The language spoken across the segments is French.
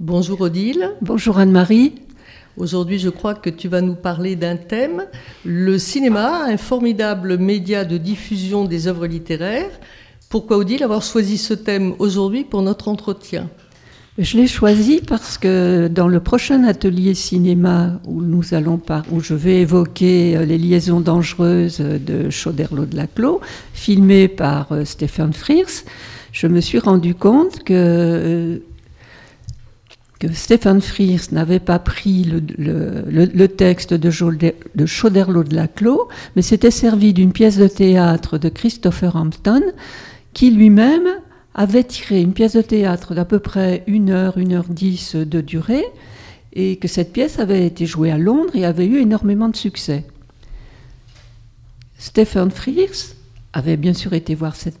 Bonjour Odile. Bonjour Anne-Marie. Aujourd'hui, je crois que tu vas nous parler d'un thème, le cinéma, un formidable média de diffusion des œuvres littéraires. Pourquoi Odile avoir choisi ce thème aujourd'hui pour notre entretien? Je l'ai choisi parce que dans le prochain atelier cinéma où nous allons par, où je vais évoquer euh, les liaisons dangereuses de Chauderlot de Laclos, filmé par euh, Stephen Frears, je me suis rendu compte que euh, que Stephen Frears n'avait pas pris le, texte de, de Chauderlot de mais s'était servi d'une pièce de théâtre de Christopher Hampton, qui lui-même avait tiré une pièce de théâtre d'à peu près une heure, une heure dix de durée, et que cette pièce avait été jouée à Londres et avait eu énormément de succès. Stephen Frears avait bien sûr été voir cette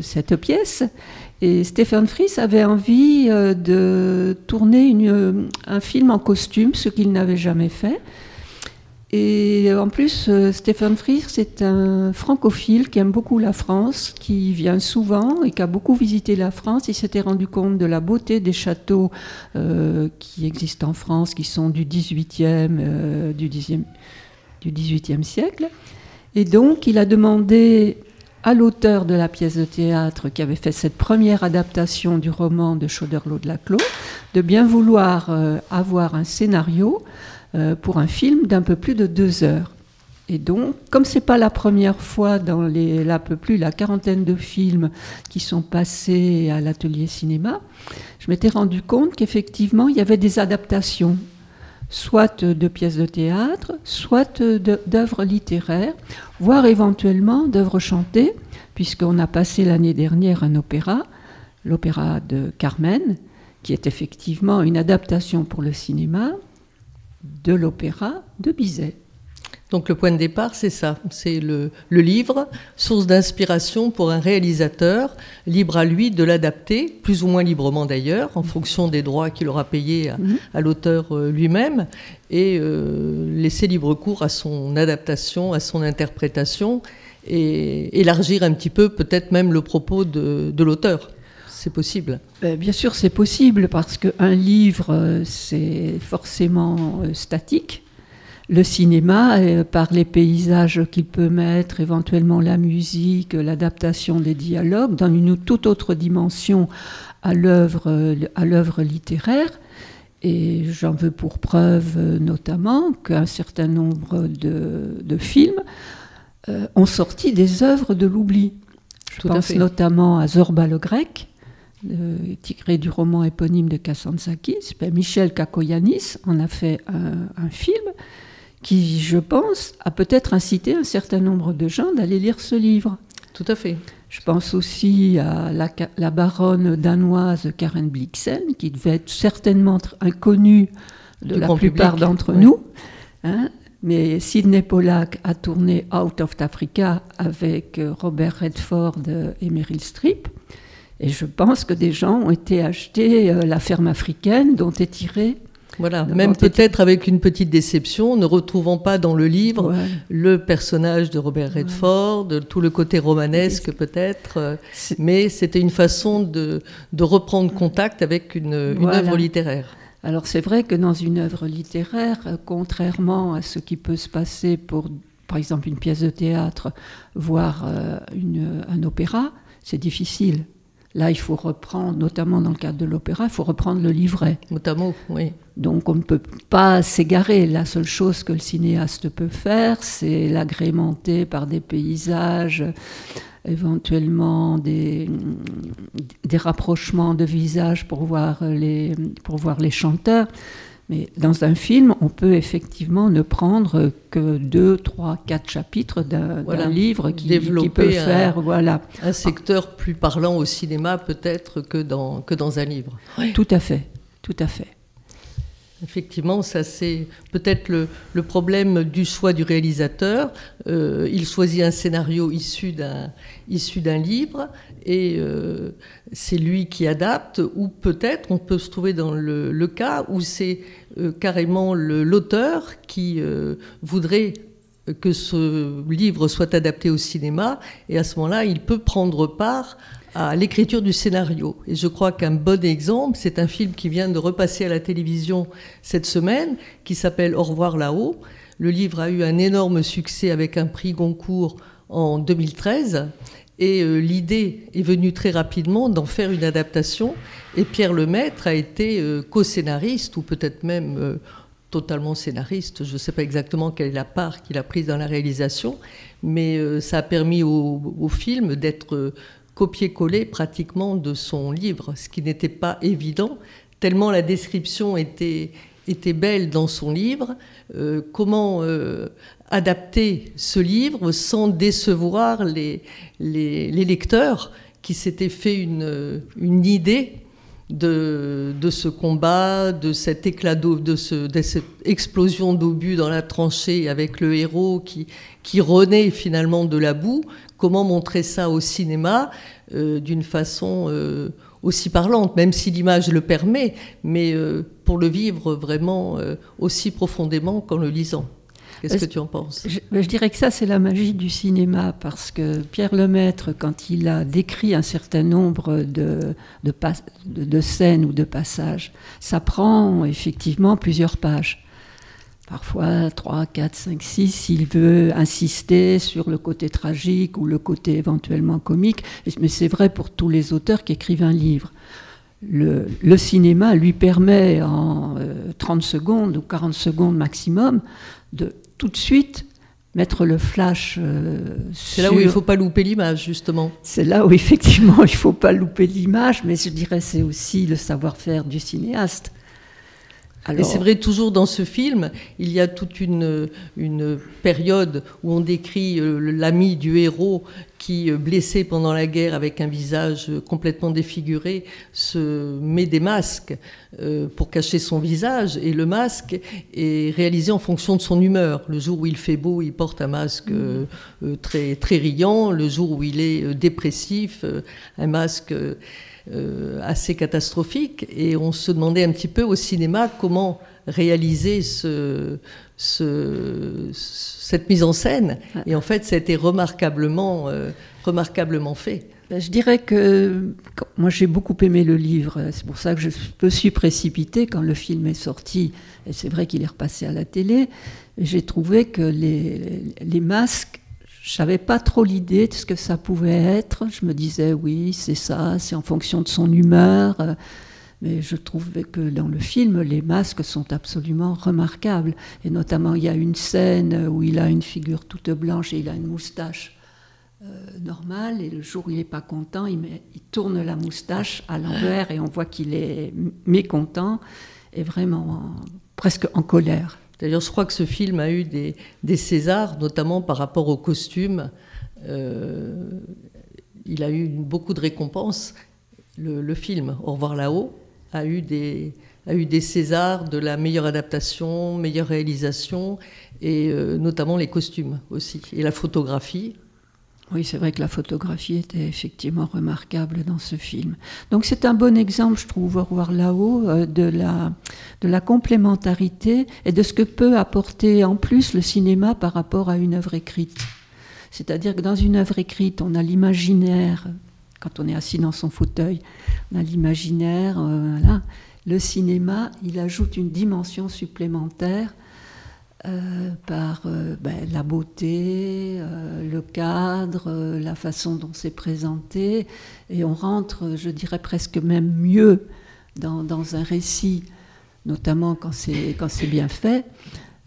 cette pièce, et Stephen Fries avait envie euh, de tourner une, un film en costume, ce qu'il n'avait jamais fait. Et en plus, euh, Stephen Fries est un francophile qui aime beaucoup la France, qui vient souvent et qui a beaucoup visité la France. Il s'était rendu compte de la beauté des châteaux euh, qui existent en France, qui sont du 18e, du, 10e, du 18e siècle. Et donc, il a demandé à l'auteur de la pièce de théâtre qui avait fait cette première adaptation du roman de Chauderlot de Laclos de bien vouloir euh, avoir un scénario euh, pour un film d'un peu plus de deux heures. Et donc, comme c'est pas la première fois dans les, la peu plus la quarantaine de films qui sont passés à l'atelier cinéma, je m'étais rendu compte qu'effectivement il y avait des adaptations soit de pièces de théâtre, soit d'œuvres littéraires, voire éventuellement d'œuvres chantées, puisqu'on a passé l'année dernière un opéra, l'opéra de Carmen, qui est effectivement une adaptation pour le cinéma de l'opéra de Bizet. Donc le point de départ, c'est ça, c'est le, livre, source d'inspiration pour un réalisateur, libre à lui de l'adapter, plus ou moins librement d'ailleurs, en fonction des droits qu'il aura payés à, mhm. l'auteur euh, lui-même, et euh, laisser libre cours à son adaptation, à son interprétation, et élargir un petit peu peut-être même le propos de, l'auteur. C'est possible. Ben, bien sûr, c'est possible parce qu'un livre, euh, c'est forcément statique le cinéma, euh, par les paysages qu'il peut mettre, éventuellement la musique, l'adaptation des dialogues, donne une toute autre dimension à l'œuvre littéraire. Et j'en veux pour preuve euh, notamment qu'un certain nombre de, films euh, ont sorti des œuvres de l'oubli. Je pense notamment à Zorba le Grec, tiré du roman éponyme de Kassandrakis. Ben, Michel Kakoyanis en a fait un film qui, je pense, a peut-être incité un certain nombre de gens d'aller lire ce livre. Tout à fait. Je pense aussi à la, baronne danoise Karen Blixen, qui devait être certainement inconnue de la plupart d'entre nous. Hein. mais Sidney Pollack a tourné Out of Africa avec euh, Robert Redford et Meryl Streep. Et je pense que des gens ont été achetés euh, La ferme africaine, dont est tiré voilà, même peut-être avec une petite déception, ne retrouvant pas dans le livre le personnage de Robert Redford, tout le côté romanesque peut-être, euh, mais c'était une façon de, reprendre contact avec une, œuvre littéraire. Alors c'est vrai que dans une œuvre littéraire, euh, contrairement à ce qui peut se passer pour, par exemple, une pièce de théâtre, voire euh, un opéra, c'est difficile. Là, il faut reprendre, notamment dans le cadre de l'opéra, il faut reprendre le livret. Notamment, oui. Donc on ne peut pas s'égarer. La seule chose que le cinéaste peut faire, c'est l'agrémenter par des paysages, éventuellement des, des rapprochements de visages pour voir les, pour voir les chanteurs. Mais dans un film, on peut effectivement ne prendre que deux, trois, quatre chapitres d'un livre qui, qui, peut faire un, voilà. un secteur plus parlant au cinéma peut-être que dans, que dans un livre. Tout à fait, tout à fait. Effectivement, ça c'est peut-être le, problème du choix du réalisateur. Euh, il choisit un scénario issu d'un livre et euh, c'est lui qui adapte. Ou peut-être on peut se trouver dans le, cas où c'est euh, carrément l'auteur qui voudrait que ce livre soit adapté au cinéma et à ce moment-là, il peut prendre part à l'écriture du scénario. Et je crois qu'un bon exemple, c'est un film qui vient de repasser à la télévision cette semaine, qui s'appelle Au revoir là-haut. Le livre a eu un énorme succès avec un prix Goncourt en 2013. Et euh, l'idée est venue très rapidement d'en faire une adaptation. Et Pierre Lemaître a été euh, co-scénariste, ou peut-être même euh, totalement scénariste. Je ne sais pas exactement quelle est la part qu'il a prise dans la réalisation, mais ça a permis au, au film d'être copié-collé pratiquement de son livre, ce qui n'était pas évident, tellement la description était, belle dans son livre. comment adapter ce livre sans décevoir les, les, lecteurs qui s'étaient fait une, une idée de, ce combat, de cet éclat de, ce, de cette explosion d'obus dans la tranchée avec le héros qui, qui renaît finalement de la boue. Comment montrer ça au cinéma euh, d'une façon euh, aussi parlante, même si l'image le permet, mais euh, pour le vivre vraiment aussi profondément qu'en le lisant. Qu'est-ce que tu en penses? Je, dirais que ça, c'est la magie du cinéma, parce que Pierre Lemaître, quand il a décrit un certain nombre de, de, de scènes ou de passages, ça prend effectivement plusieurs pages parfois 3, 4, 5, 6, s'il veut insister sur le côté tragique ou le côté éventuellement comique. Mais c'est vrai pour tous les auteurs qui écrivent un livre. Le, le cinéma lui permet en 30 euh, secondes ou 40 secondes maximum de tout de suite mettre le flash. Euh, c'est là où il ne faut pas louper l'image, justement. C'est là où effectivement il ne faut pas louper l'image, mais je dirais c'est aussi le savoir-faire du cinéaste. Et c'est vrai, toujours dans ce film, il y a toute une, une période où on décrit euh, l'ami du héros qui, euh, blessé pendant la guerre avec un visage complètement défiguré, se met des masques euh, pour cacher son visage. Et le masque est réalisé en fonction de son humeur. Le jour où il fait beau, il porte un masque très, très riant. Le jour où il est dépressif, un masque euh, assez catastrophique. Et on se demandait un petit peu au cinéma comment réaliser ce, cette mise en scène. Et en fait, ça a été remarquablement, euh, remarquablement fait. Ben, je dirais que moi j'ai beaucoup aimé le livre, c'est pour ça que je me suis précipitée quand le film est sorti, et c'est vrai qu'il est repassé à la télé, j'ai trouvé que les, les masques je savais pas trop l'idée de ce que ça pouvait être. Je me disais, oui, c'est ça, c'est en fonction de son humeur. Mais je trouvais que dans le film, les masques sont absolument remarquables. Et notamment, il y a une scène où il a une figure toute blanche et il a une moustache euh, normale. Et le jour où il n'est pas content, il, il, tourne la moustache à l'envers et on voit qu'il est mécontent et vraiment presque en colère. D'ailleurs, je crois que ce film a eu des, Césars, notamment par rapport aux costumes. Euh, il a eu beaucoup de récompenses. Le, film Au revoir là-haut a eu des a Césars de la meilleure adaptation, meilleure réalisation et euh, notamment les costumes aussi et la photographie. Oui, c'est vrai que la photographie était effectivement remarquable dans ce film. Donc c'est un bon exemple, je trouve, au revoir là-haut, euh, de la, complémentarité et de ce que peut apporter en plus le cinéma par rapport à une œuvre écrite. C'est-à-dire que dans une œuvre écrite, on a l'imaginaire, quand on est assis dans son fauteuil, on a l'imaginaire, euh, voilà. Le cinéma, il ajoute une dimension supplémentaire euh, par euh, ben, la beauté, euh, le cadre, la façon dont c'est présenté, et on rentre, je dirais presque même mieux dans, un récit, notamment quand c'est, quand c'est bien fait,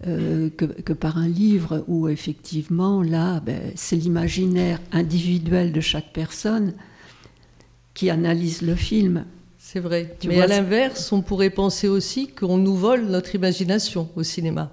que, que, par un livre où effectivement, là, ben, c'est l'imaginaire individuel de chaque personne qui analyse le film. C'est vrai. Mais à l'inverse, on pourrait penser aussi qu'on nous vole notre imagination au cinéma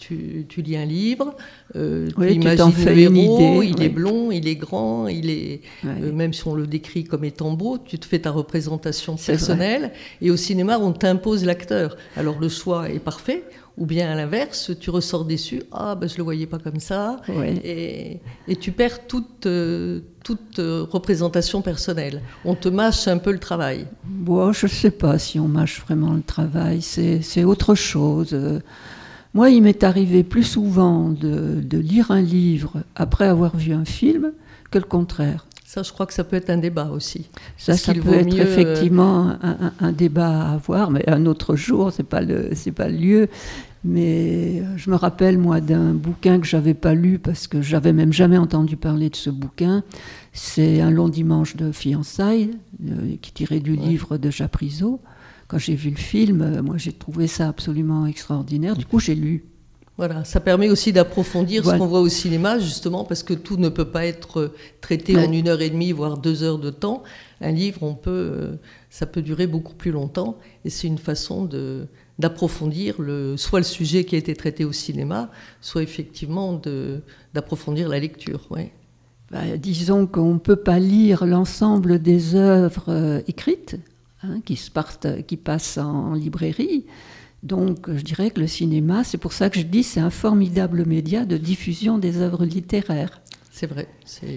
tu, lis un livre, euh, tu imagines le héros, il est blond, il est grand, il est euh, même si on le décrit comme étant beau, tu te fais ta représentation personnelle. Et au cinéma, on t'impose l'acteur. Alors le choix est parfait. Ou bien à l'inverse, tu ressors déçu. Ah, ben je le voyais pas comme ça. Et, tu perds toute, euh, toute représentation personnelle. On te mâche un peu le travail. Bon, je ne sais pas si on mâche vraiment le travail. C'est autre chose. Moi, il m'est arrivé plus souvent de, lire un livre après avoir vu un film que le contraire. Ça, je crois que ça peut être un débat aussi. Ça, ça peut être euh, effectivement un, débat à avoir, mais un autre jour, c'est pas le, c'est pas le lieu. Mais je me rappelle moi d'un bouquin que j'avais pas lu parce que j'avais même jamais entendu parler de ce bouquin. C'est un long dimanche de fiançailles euh, qui tirait du livre de Japrisot. Quand j'ai vu le film, euh, moi j'ai trouvé ça absolument extraordinaire. Du coup, j'ai lu. Voilà, ça permet aussi d'approfondir ce qu'on voit au cinéma, justement, parce que tout ne peut pas être traité en une heure et demie, voire deux heures de temps. Un livre, on peut, euh, ça peut durer beaucoup plus longtemps, et c'est une façon de, d'approfondir le, soit le sujet qui a été traité au cinéma, soit effectivement d'approfondir la lecture. Ouais. Bah, disons qu'on ne peut pas lire l'ensemble des œuvres euh, écrites hein, qui, se partent, qui passent en librairie. Donc je dirais que le cinéma, c'est pour ça que je dis c'est un formidable média de diffusion des œuvres littéraires. C'est vrai,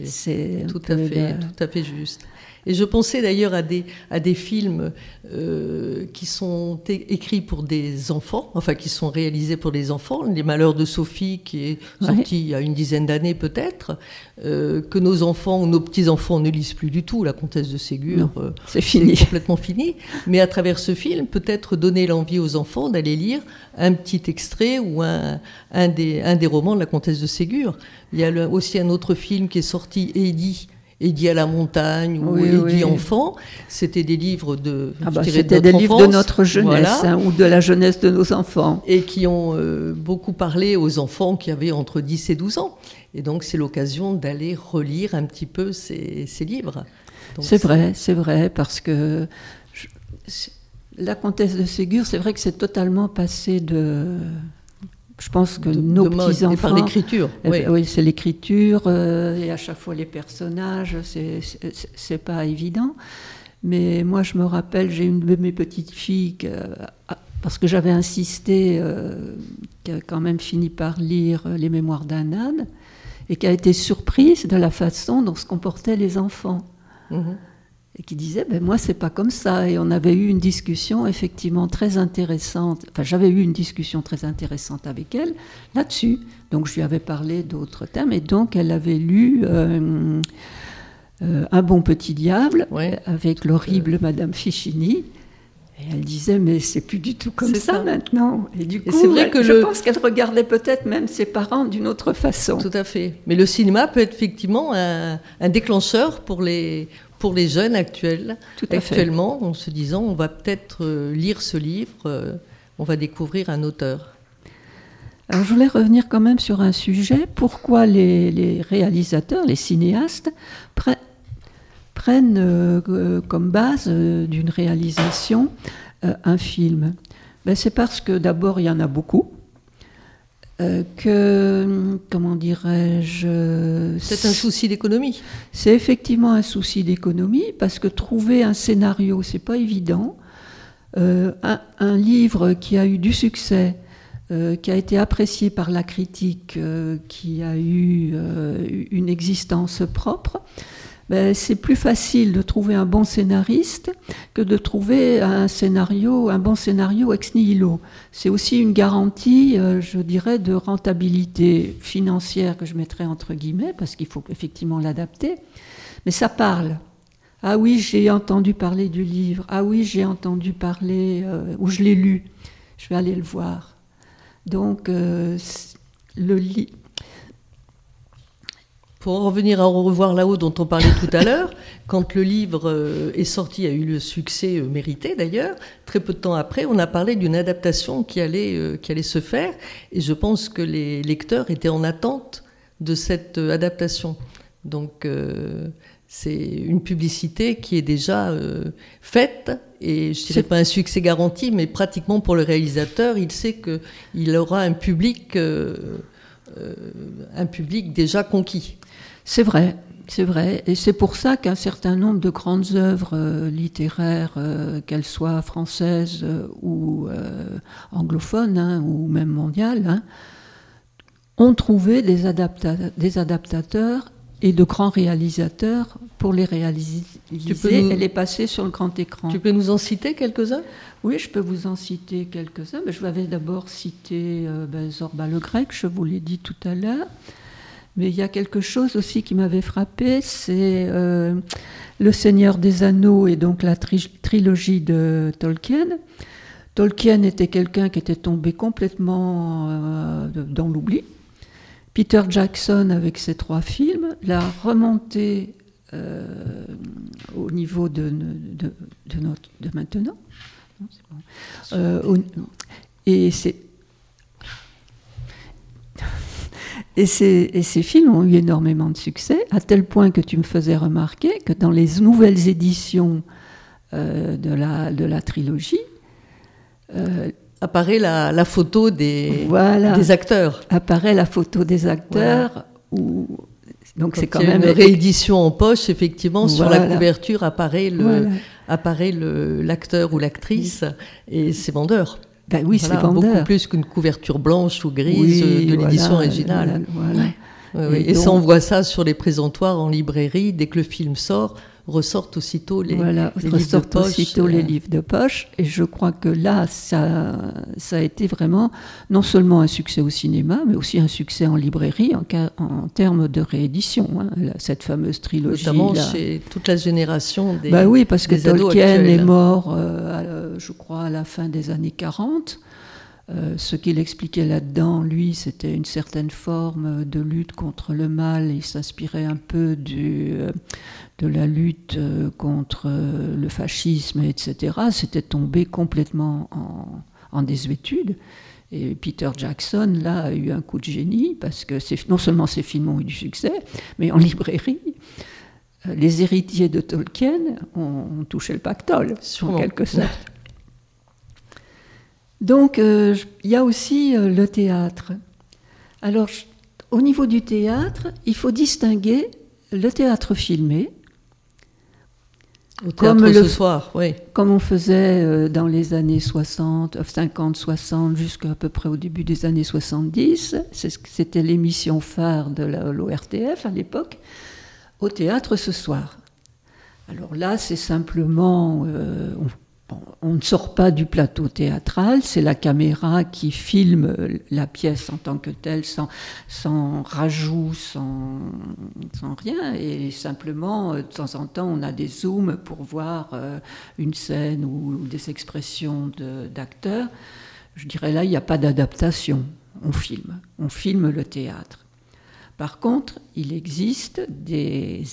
c'est tout, à fait, tout à fait juste. Et je pensais d'ailleurs à des, à des films euh, qui sont écrits pour des enfants, enfin qui sont réalisés pour des enfants. Les Malheurs de Sophie, qui est sorti il y a une dizaine d'années peut-être, euh, que nos enfants ou nos petits-enfants ne lisent plus du tout. La Comtesse de Ségur, euh, c'est fini. complètement fini. Mais à travers ce film, peut-être donner l'envie aux enfants d'aller lire un petit extrait ou un, un, des, un des romans de la Comtesse de Ségur. Il y a aussi un autre film qui est sorti, Eddie, Eddie à la montagne ou Eddie enfant. C'était des livres de. Ah bah, c'était des livres de notre jeunesse hein, ou de la jeunesse de nos enfants. Et qui ont euh, beaucoup parlé aux enfants qui avaient entre 10 et 12 ans. Et donc c'est l'occasion d'aller relire un petit peu ces, livres. C'est vrai, c'est vrai, parce que la comtesse de Ségur, c'est vrai que c'est totalement passé de je pense que nos petits-enfants. Par l'écriture. Eh ben oui, c'est l'écriture, euh, et à chaque fois les personnages, c'est pas évident. Mais moi, je me rappelle, j'ai une de mes petites filles, ah, parce que j'avais insisté, euh, qui a quand même fini par lire Les Mémoires d'un âne, et qui a été surprise de la façon dont se comportaient les enfants. Mhm et qui disait ben moi c'est pas comme ça. Et on avait eu une discussion effectivement très intéressante enfin j'avais eu une discussion très intéressante avec elle là-dessus. Donc je lui avais parlé d'autres thèmes et donc elle avait lu euh, euh, un bon petit diable avec l'horrible Madame Fichini et elle disait, mais c'est plus du tout comme ça, maintenant. Et du coup, c'est vrai que je pense qu'elle regardait peut-être même ses parents d'une autre façon. Tout à fait. Mais le cinéma peut être effectivement un, un déclencheur pour les, pour les jeunes actuels, Tout actuellement, en se disant on va peut-être euh, lire ce livre, euh, on va découvrir un auteur. Alors je voulais revenir quand même sur un sujet. Pourquoi les, réalisateurs, les cinéastes, prennent euh, comme base d'une réalisation un film? Ben, C'est parce que d'abord il y en a beaucoup. Euh, que, comment dirais-je... C'est un souci d'économie. C'est effectivement un souci d'économie, parce que trouver un scénario, c'est pas évident. Euh, un, livre qui a eu du succès, euh, qui a été apprécié par la critique, qui a eu une existence propre, ben, c'est plus facile de trouver un bon scénariste que de trouver un scénario, un bon scénario ex nihilo. C'est aussi une garantie, euh, je dirais, de rentabilité financière que je mettrais entre guillemets, parce qu'il faut effectivement l'adapter. Mais ça parle. Ah oui, j'ai entendu parler du livre. Ah oui, j'ai entendu parler, euh, ou je l'ai lu. Je vais aller le voir. Donc, euh, le livre pour en revenir à Au revoir là-haut dont on parlait tout à l'heure, quand le livre euh, est sorti, a eu le succès euh, mérité d'ailleurs, très peu de temps après, on a parlé d'une adaptation qui allait, euh, qui allait se faire, et je pense que les lecteurs étaient en attente de cette adaptation. Donc c'est une publicité qui est déjà faite, et je ne dirais pas un succès garanti, mais pratiquement pour le réalisateur, il sait qu'il aura un public... un public déjà conquis. C'est vrai, c'est vrai. Et c'est pour ça qu'un certain nombre de grandes œuvres euh, littéraires, euh, qu'elles soient françaises euh, ou anglophones, hein, ou même mondiales, hein, ont trouvé des, des, adaptateurs et de grands réalisateurs pour les réaliser et les passer sur le grand écran. Tu peux nous en citer quelques-uns? Oui, je peux vous en citer quelques-uns. je vais d'abord citer ben, Zorba le Grec, je vous l'ai dit tout à l'heure. Mais il y a quelque chose aussi qui m'avait frappé, c'est euh, Le Seigneur des Anneaux et donc la trilogie de Tolkien. Tolkien était quelqu'un qui était tombé complètement euh, dans l'oubli. Peter Jackson, avec ses trois films, l'a remonté euh, au niveau de, maintenant. et c'est Et ces, films ont eu énormément de succès, à tel point que tu me faisais remarquer que dans les nouvelles éditions euh, de, la, de la trilogie, euh, apparaît la, photo des, des acteurs. Apparaît la photo des acteurs. donc c'est quand même une réédition en poche, effectivement, sur la couverture apparaît le, apparaît l'acteur ou l'actrice et c'est vendeur. Ben oui, c'est Beaucoup plus qu'une couverture blanche ou grise de l'édition originale. et, ça, on voit ça sur les présentoirs en librairie. Dès que le film sort, ressortent aussitôt les, voilà, les livres de poche. aussitôt les euh. livres de poche. Et je crois que là, ça, ça a été vraiment non seulement un succès au cinéma, mais aussi un succès en librairie en, en termes de réédition. Hein, cette fameuse trilogie. Notamment chez toute la génération des. Bah oui, parce que Tolkien est mort, euh, je crois, à la fin des années 40. Euh, ce qu'il expliquait là-dedans, lui, c'était une certaine forme de lutte contre le mal. Il s'inspirait un peu du, euh, de la lutte euh, contre le fascisme, etc. C'était tombé complètement en, désuétude. Et Peter Jackson, là, a eu un coup de génie, parce que non seulement ses films ont eu du succès, mais en librairie, les héritiers de Tolkien ont, touché le pactole, en quelque sorte. Donc, euh, il y a aussi euh, le théâtre. Alors, au niveau du théâtre, il faut distinguer le théâtre filmé. Au théâtre comme ce soir, oui. Comme on faisait euh, dans les années 60, 50, 60, jusqu'à peu près au début des années 70. C'était l'émission phare de l'ORTF à l'époque. Au théâtre ce soir. Alors là, c'est simplement, on ne sort pas du plateau théâtral, c'est la caméra qui filme la pièce en tant que telle, sans, rajout, sans, rien. Et simplement, euh, de temps en temps, on a des zooms pour voir euh, une scène ou, des expressions d'acteurs. Je dirais là, il n'y a pas d'adaptation. On filme. On filme le théâtre. Par contre, il existe des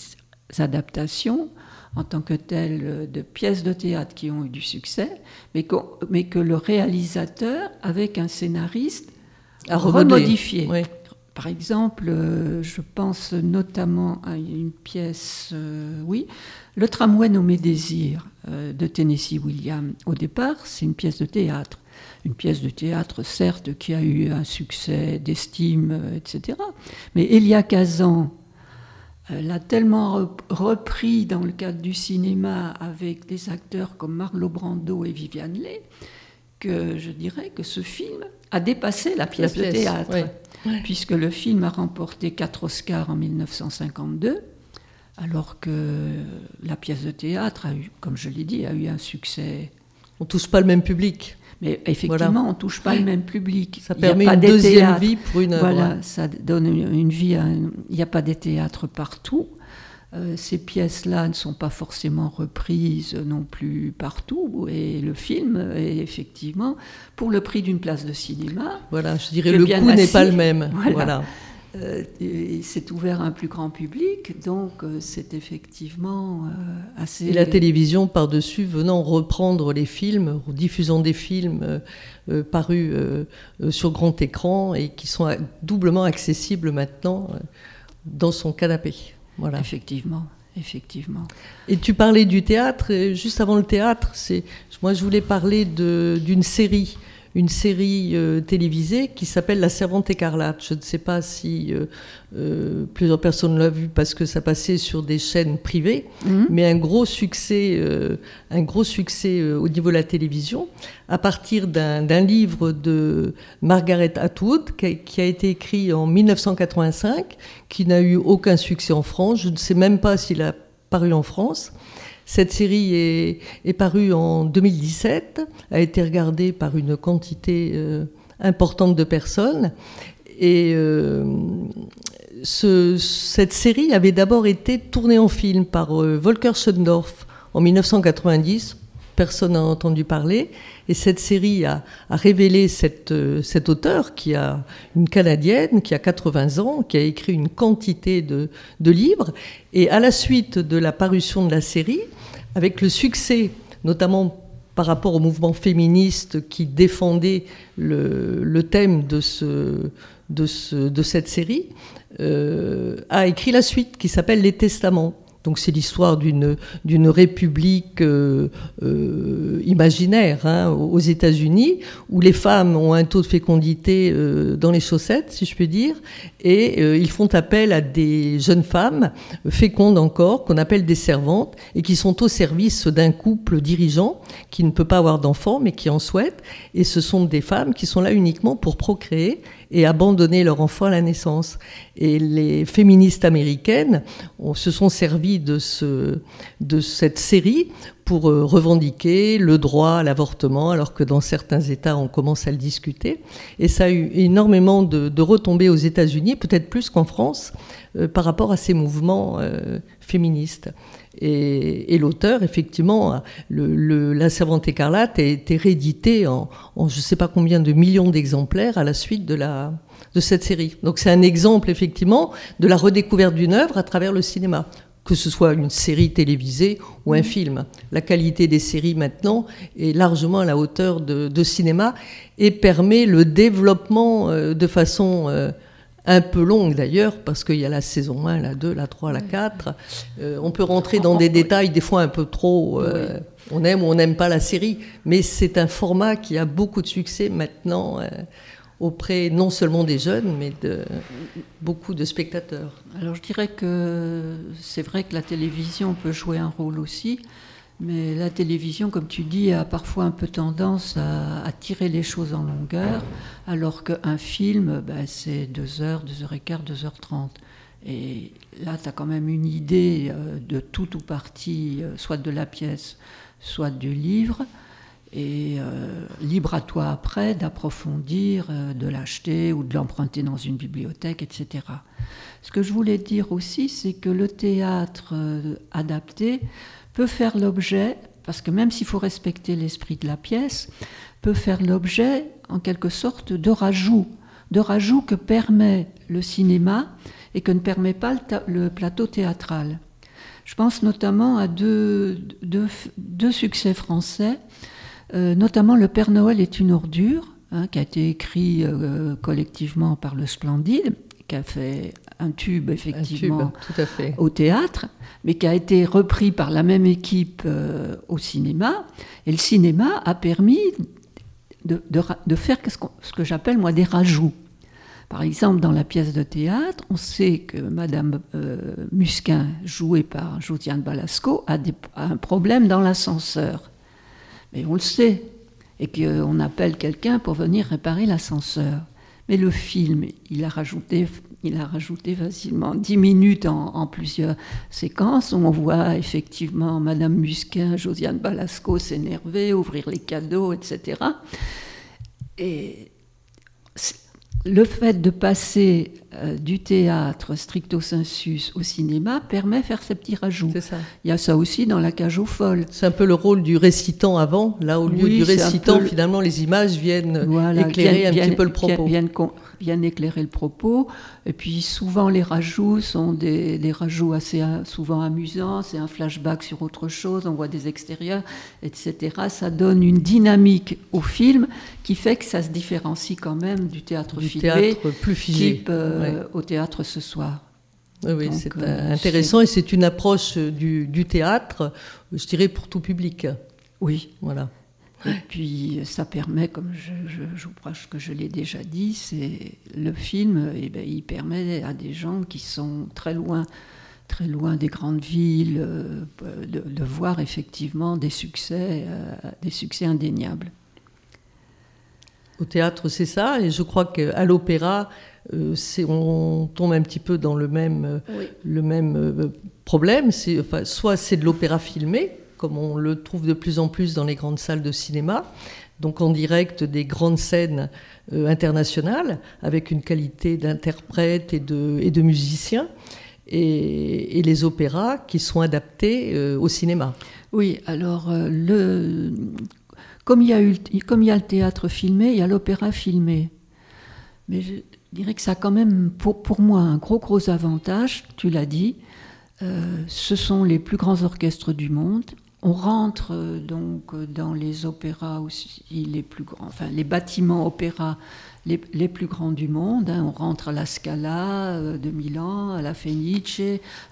adaptations en tant que telles euh, de pièces de théâtre qui ont eu du succès, mais que, mais que le réalisateur, avec un scénariste, a remodifié. Par exemple, euh, je pense notamment à une pièce, euh, oui, Le tramway nommé Désir de Tennessee Williams. Au départ, c'est une pièce de théâtre. Une pièce de théâtre, certes, qui a eu un succès d'estime, etc. Mais Elia Kazan, euh, l'a tellement repris dans le cadre du cinéma avec des acteurs comme Marlon Brando et Viviane Leigh que je dirais que ce film a dépassé la pièce, de théâtre, puisque le film a remporté quatre Oscars en 1952, alors que la pièce de théâtre a eu, comme je l'ai dit, a eu un succès. On touche pas le même public. Mais effectivement, on ne touche pas le même public. Ça permet une deuxième vie pour une. Voilà, ça donne une vie. Il n'y a pas des théâtres partout. Euh, ces pièces-là ne sont pas forcément reprises non plus partout. Et le film est effectivement, pour le prix d'une place de cinéma. Voilà, je dirais le coût n'est pas le même. voilà. Euh, c'est ouvert à un plus grand public, donc euh, c'est effectivement euh, assez. Et la télévision par-dessus venant reprendre les films, diffusant des films parus sur grand écran et qui sont doublement accessibles maintenant dans son canapé. Voilà. Effectivement. Effectivement. Et tu parlais du théâtre, juste avant le théâtre, c'est moi je voulais parler d'une série une série euh, télévisée qui s'appelle La Servante écarlate. Je ne sais pas si euh, euh, plusieurs personnes l'ont vu parce que ça passait sur des chaînes privées, mhm. mais un gros succès, un gros succès au niveau de la télévision, à partir d'un livre de Margaret Atwood qui qui a été écrit en 1985, qui n'a eu aucun succès en France. Je ne sais même pas s'il a paru en France. Cette série est, parue en 2017, a été regardée par une quantité euh, importante de personnes. Et euh, cette série avait d'abord été tournée en film par Volker Schoendorf en 1990 personne n'a entendu parler. Et cette série a, révélé cette, euh, cet auteur, qui a une Canadienne, qui a 80 ans, qui a écrit une quantité de, livres. Et à la suite de la parution de la série, avec le succès, notamment par rapport au mouvement féministe qui défendait le, thème de, ce, de, ce, de, cette série, euh, a écrit la suite qui s'appelle Les Testaments. Donc c'est l'histoire d'une république euh, euh, imaginaire hein, aux États-Unis où les femmes ont un taux de fécondité euh, dans les chaussettes, si je puis dire, et ils font appel à des jeunes femmes fécondes encore qu'on appelle des servantes et qui sont au service d'un couple dirigeant qui ne peut pas avoir d'enfants mais qui en souhaite. Et ce sont des femmes qui sont là uniquement pour procréer et abandonner leur enfant à la naissance. Et les féministes américaines se sont servies de, ce, de cette série pour euh, revendiquer le droit à l'avortement, alors que dans certains États, on commence à le discuter. Et ça a eu énormément de, retombées aux États-Unis, peut-être plus qu'en France, euh, par rapport à ces mouvements euh, féministes. Et, l'auteur, effectivement, le, La Servante écarlate a été réédité en, je ne sais pas combien de millions d'exemplaires à la suite de, la, de cette série. Donc c'est un exemple, effectivement, de la redécouverte d'une œuvre à travers le cinéma que ce soit une série télévisée ou un film. La qualité des séries maintenant est largement à la hauteur de, cinéma et permet le développement euh, de façon euh, un peu longue d'ailleurs, parce qu'il y a la saison 1, la 2, la 3, la 4. Euh, on peut rentrer dans des détails, des fois un peu trop. Euh, on aime ou on n'aime pas la série, mais c'est un format qui a beaucoup de succès maintenant euh, auprès non seulement des jeunes, mais de beaucoup de spectateurs. Alors je dirais que c'est vrai que la télévision peut jouer un rôle aussi. Mais la télévision, comme tu dis, a parfois un peu tendance à, tirer les choses en longueur, alors qu'un film, ben, c'est 2 heures, 2 heures et quart, 2 heures 30. Et là, tu as quand même une idée euh, de tout ou partie, euh, soit de la pièce, soit du livre. Et euh, libre à toi après d'approfondir, de l'acheter ou de l'emprunter dans une bibliothèque, etc. Ce que je voulais dire aussi, c'est que le théâtre adapté, peut faire l'objet, parce que même s'il faut respecter l'esprit de la pièce, peut faire l'objet en quelque sorte de rajout, de rajout que permet le cinéma et que ne permet pas le, plateau théâtral. Je pense notamment à deux, succès français, euh, notamment Le Père Noël est une ordure, hein, qui a été écrit euh, collectivement par le Splendide, qui a fait un tube effectivement au théâtre, mais qui a été repris par la même équipe euh, au cinéma. Et le cinéma a permis de, faire ce, que j'appelle moi des rajouts. Par exemple, dans la pièce de théâtre, on sait que Madame euh, Musquin, jouée par Josiane Balasco, a, a un problème dans l'ascenseur. Mais on le sait, et qu'on appelle quelqu'un pour venir réparer l'ascenseur. Mais le film, il a rajouté il a rajouté facilement 10 minutes en, plusieurs séquences où on voit effectivement Madame Musquin, Josiane Balasco s'énerver, ouvrir les cadeaux, etc. Et le fait de passer euh, du théâtre stricto sensus au cinéma permet de faire ces petits rajouts. Ça. Il y a ça aussi dans La cage aux folles. C'est un peu le rôle du récitant avant. Là, au lieu du récitant, finalement, les images viennent éclairer un petit peu le propos bien éclairer le propos. Et puis souvent les rajouts sont des, rajouts assez euh, souvent amusants, c'est un flashback sur autre chose, on voit des extérieurs, etc. Ça donne une dynamique au film qui fait que ça se différencie quand même du théâtre du filmé, théâtre plus figé. type euh, au théâtre ce soir. Oui, c'est euh, intéressant et c'est une approche du, du, théâtre, je dirais, pour tout public. Oui. Voilà. Et puis ça permet, comme je, je, je que je l'ai déjà dit, c'est le film, eh ben, il permet à des gens qui sont très loin, très loin des grandes villes, euh, de, voir effectivement des succès, euh, des succès indéniables. Au théâtre, c'est ça, et je crois qu'à l'opéra, euh, on tombe un petit peu dans le même, le même problème. soit c'est de l'opéra filmé, comme on le trouve de plus en plus dans les grandes salles de cinéma. donc en direct des grandes scènes euh, internationales, avec une qualité d'interprète et de, musiciens, et, les opéras qui sont adaptés euh, au cinéma. Oui, alors le, comme, il y a le théâtre filmé, il y a l'opéra filmé. Mais je dirais que ça a quand même, pour moi, un gros, gros avantage, tu l'as dit, ce sont les plus grands orchestres du monde on rentre euh, donc euh, dans les opéras aussi les plus grands, enfin les bâtiments opéras les, plus grands du monde. Hein. On rentre à la Scala euh, de Milan, à la Fenice,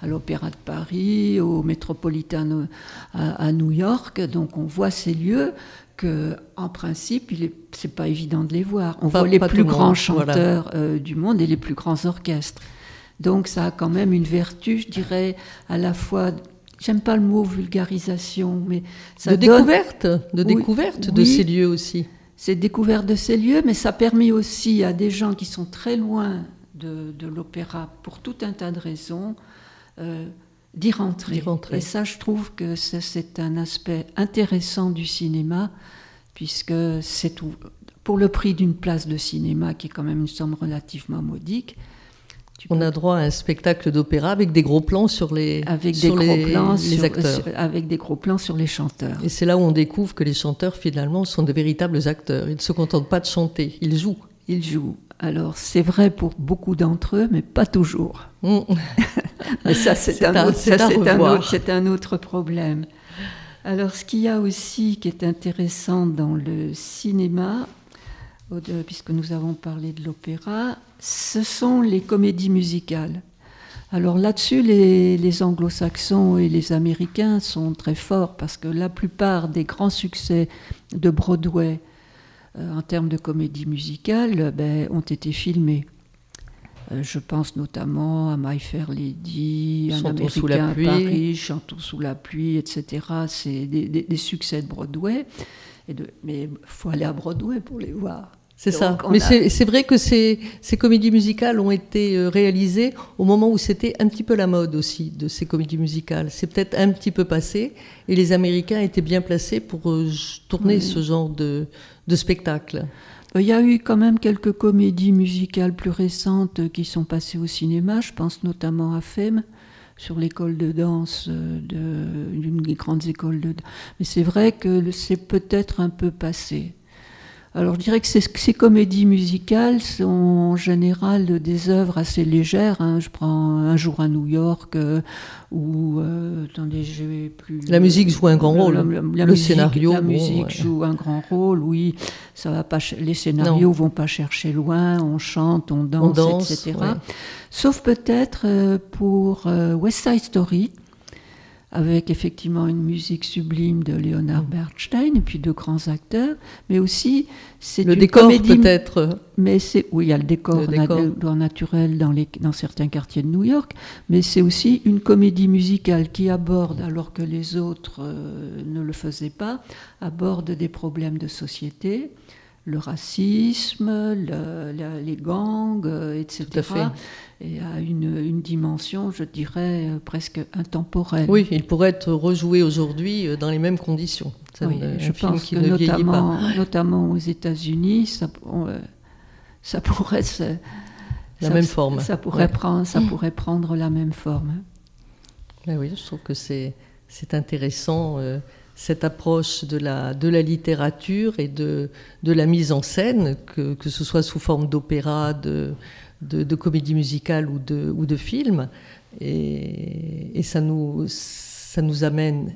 à l'Opéra de Paris, au Metropolitan à, New York. Donc on voit ces lieux que, en principe, c'est pas évident de les voir. On voit les plus grands chanteurs du monde et les plus grands orchestres. Donc ça a quand même une vertu, je dirais, à la fois j'aime pas le mot vulgarisation, mais ça de découverte, de découverte de ces lieux aussi. C'est découverte de ces lieux, mais ça permet aussi à des gens qui sont très loin de, l'opéra pour tout un tas de raisons euh, d'y rentrer. Et ça, je trouve que c'est un aspect intéressant du cinéma, puisque c'est tout pour le prix d'une place de cinéma, qui est quand même une somme relativement modique on a droit à un spectacle d'opéra avec des gros plans sur les, avec des gros les, plans sur, acteurs. avec des gros plans sur les chanteurs. Et c'est là où on découvre que les chanteurs, finalement, sont de véritables acteurs. Ils ne se contentent pas de chanter, ils jouent. Ils jouent. Alors, c'est vrai pour beaucoup d'entre eux, mais pas toujours. Mm. mais ça, c'est un, un, autre problème. Alors, ce qu'il y a aussi qui est intéressant dans le cinéma, puisque nous avons parlé de l'opéra, ce sont les comédies musicales. Alors là-dessus, les, anglo-saxons et les américains sont très forts parce que la plupart des grands succès de Broadway euh, en termes de comédie musicale ben, ont été filmés. Euh, je pense notamment à My Fair Lady, Un Américain à Paris, Chantons sous la pluie, etc. C'est des, succès de Broadway. Et de, mais il faut aller à Broadway pour les voir. C'est ça. Mais c'est vrai que ces, ces, comédies musicales ont été euh, réalisées au moment où c'était un petit peu la mode aussi de ces comédies musicales. C'est peut-être un petit peu passé et les Américains étaient bien placés pour euh, tourner ce genre de, de spectacle. Il y a eu quand même quelques comédies musicales plus récentes qui sont passées au cinéma. Je pense notamment à Femme sur l'école de danse euh, d'une des grandes écoles de Mais c'est vrai que c'est peut-être un peu passé. Alors je dirais que ces, comédies musicales sont en général des œuvres assez légères. Hein. Je prends Un jour à New York euh, ou euh, attendez, j'ai plus. La musique joue un grand rôle. le musique, scénario. La musique joue un grand rôle. Oui, ça va pas. Les scénarios vont pas chercher loin. On chante, on danse, etc. Sauf peut-être euh, pour West Side Story avec effectivement une musique sublime de Leonard mm. Bernstein et puis de grands acteurs, mais aussi c'est le décor peut-être. Mais c'est oui, il y a le décor, naturel dans, les, dans certains quartiers de New York, mais c'est aussi une comédie musicale qui aborde, alors que les autres euh, ne le faisaient pas, aborde des problèmes de société, le racisme, les gangs, euh, etc. Et à une, une, dimension, je dirais, euh, presque intemporelle. Oui, il pourrait être rejoué aujourd'hui euh, dans les mêmes conditions. Oui, je pense que notamment, notamment aux États-Unis, ça, ça pourrait la même forme. Ça pourrait, prendre, ça pourrait prendre la même forme. oui, je trouve que c'est intéressant cette approche de la, de la littérature et de, de la mise en scène, que, que ce soit sous forme d'opéra, de, de, comédie musicale ou de, ou de film. Et, et ça, nous, ça nous amène,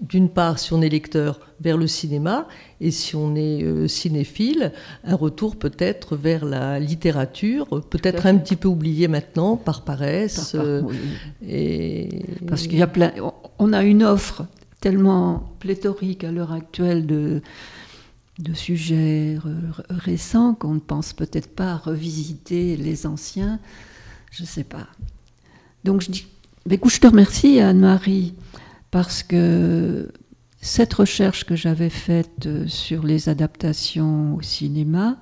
d'une part, si on est lecteur, vers le cinéma, et si on est euh, cinéphile, un retour peut-être vers la littérature, peut-être un petit peu oublié maintenant par paresse. Euh, et... Parce qu'il y a plein. On a une offre tellement pléthorique à l'heure actuelle de, de sujets récents qu'on ne pense peut-être pas à revisiter les anciens. Je ne sais pas. Donc je dis, écoute, je te remercie Anne-Marie parce que cette recherche que j'avais faite euh, sur les adaptations au cinéma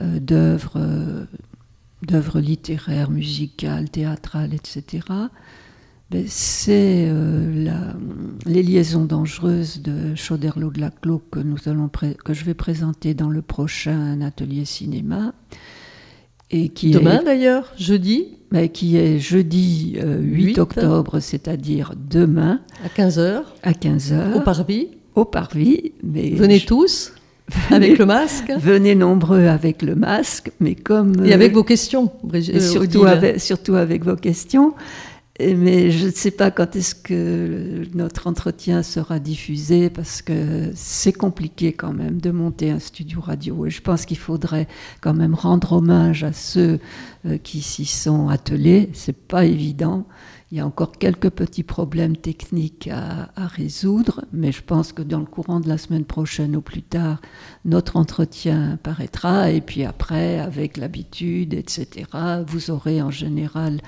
euh, d'œuvres, euh, d'œuvres littéraires, musicales, théâtrales, etc., c'est les liaisons dangereuses de Chauderlot de la Clos que, nous allons que je vais présenter dans le prochain atelier cinéma. Et qui Demain d'ailleurs, jeudi mais qui est jeudi 8, octobre, c'est-à-dire demain. À 15h. À 15h. Au Parvis. Au Parvis. Mais Venez tous. avec le masque Venez nombreux avec le masque, mais comme... Et avec vos questions, Brigitte. Surtout avec, surtout avec vos questions mais je ne sais pas quand est-ce que notre entretien sera diffusé parce que c'est compliqué quand même de monter un studio radio et je pense qu'il faudrait quand même rendre hommage à ceux euh, qui s'y sont attelés. C'est pas évident. Il y a encore quelques petits problèmes techniques à, à, résoudre, mais je pense que dans le courant de la semaine prochaine ou plus tard, notre entretien paraîtra et puis après, avec l'habitude, etc., vous aurez en général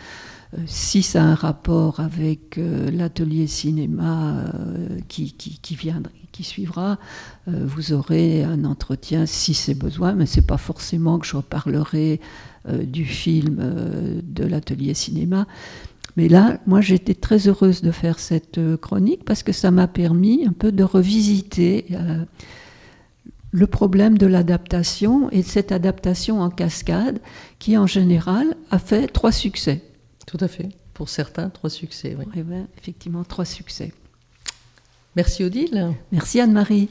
si ça a un rapport avec euh, l'atelier cinéma euh, qui, qui, qui suivra, vous aurez un entretien si c'est besoin, mais ce n'est pas forcément que je reparlerai du film de l'atelier cinéma. Mais là, moi, j'étais très heureuse de faire cette chronique parce que ça m'a permis un peu de revisiter le problème de l'adaptation et de cette adaptation en cascade qui, en général, a fait trois succès. Tout à fait. Pour certains, trois succès. Oui. effectivement, trois succès. Merci Odile. Merci Anne-Marie.